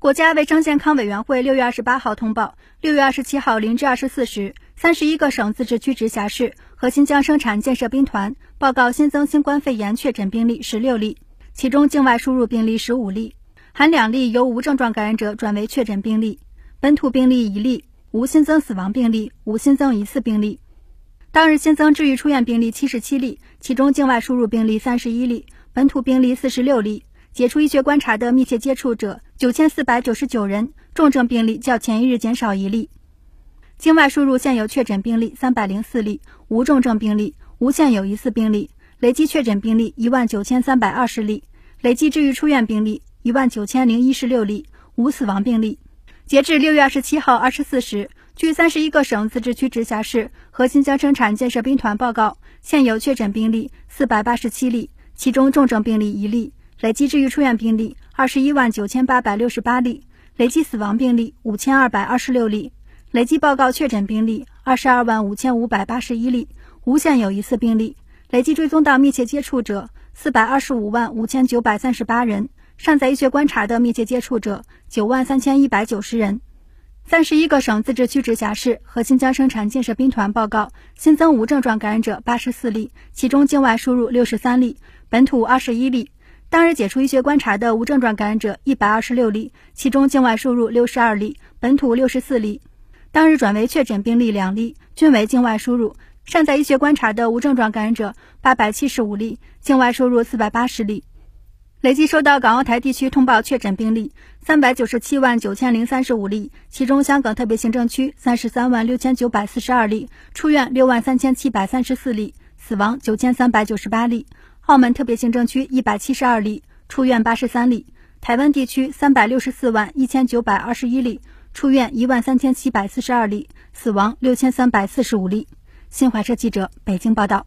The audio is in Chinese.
国家卫生健康委员会六月二十八号通报，六月二十七号零至二十四时，三十一个省、自治区、直辖市和新疆生产建设兵团报告新增新冠肺炎确诊病例十六例，其中境外输入病例十五例，含两例由无症状感染者转为确诊病例，本土病例一例，无新增死亡病例，无新增疑似病例。当日新增治愈出院病例七十七例，其中境外输入病例三十一例，本土病例四十六例。解除医学观察的密切接触者九千四百九十九人，重症病例较前一日减少一例。境外输入现有确诊病例三百零四例，无重症病例，无现有疑似病例，累计确诊病例一万九千三百二十例，累计治愈出院病例一万九千零一十六例，无死亡病例。截至六月二十七号二十四时，据三十一个省、自治区、直辖市和新疆生产建设兵团报告，现有确诊病例四百八十七例，其中重症病例一例。累计治愈出院病例二十一万九千八百六十八例，累计死亡病例五千二百二十六例，累计报告确诊病例二十二万五千五百八十一例，无现有疑似病例，累计追踪到密切接触者四百二十五万五千九百三十八人，尚在医学观察的密切接触者九万三千一百九十人。三十一个省、自治区、直辖市和新疆生产建设兵团报告新增无症状感染者八十四例，其中境外输入六十三例，本土二十一例。当日解除医学观察的无症状感染者一百二十六例，其中境外输入六十二例，本土六十四例。当日转为确诊病例两例，均为境外输入。尚在医学观察的无症状感染者八百七十五例，境外输入四百八十例。累计收到港澳台地区通报确诊病例三百九十七万九千零三十五例，其中香港特别行政区三十三万六千九百四十二例，出院六万三千七百三十四例，死亡九千三百九十八例。澳门特别行政区一百七十二例，出院八十三例；台湾地区三百六十四万一千九百二十一例，出院一万三千七百四十二例，死亡六千三百四十五例。新华社记者北京报道。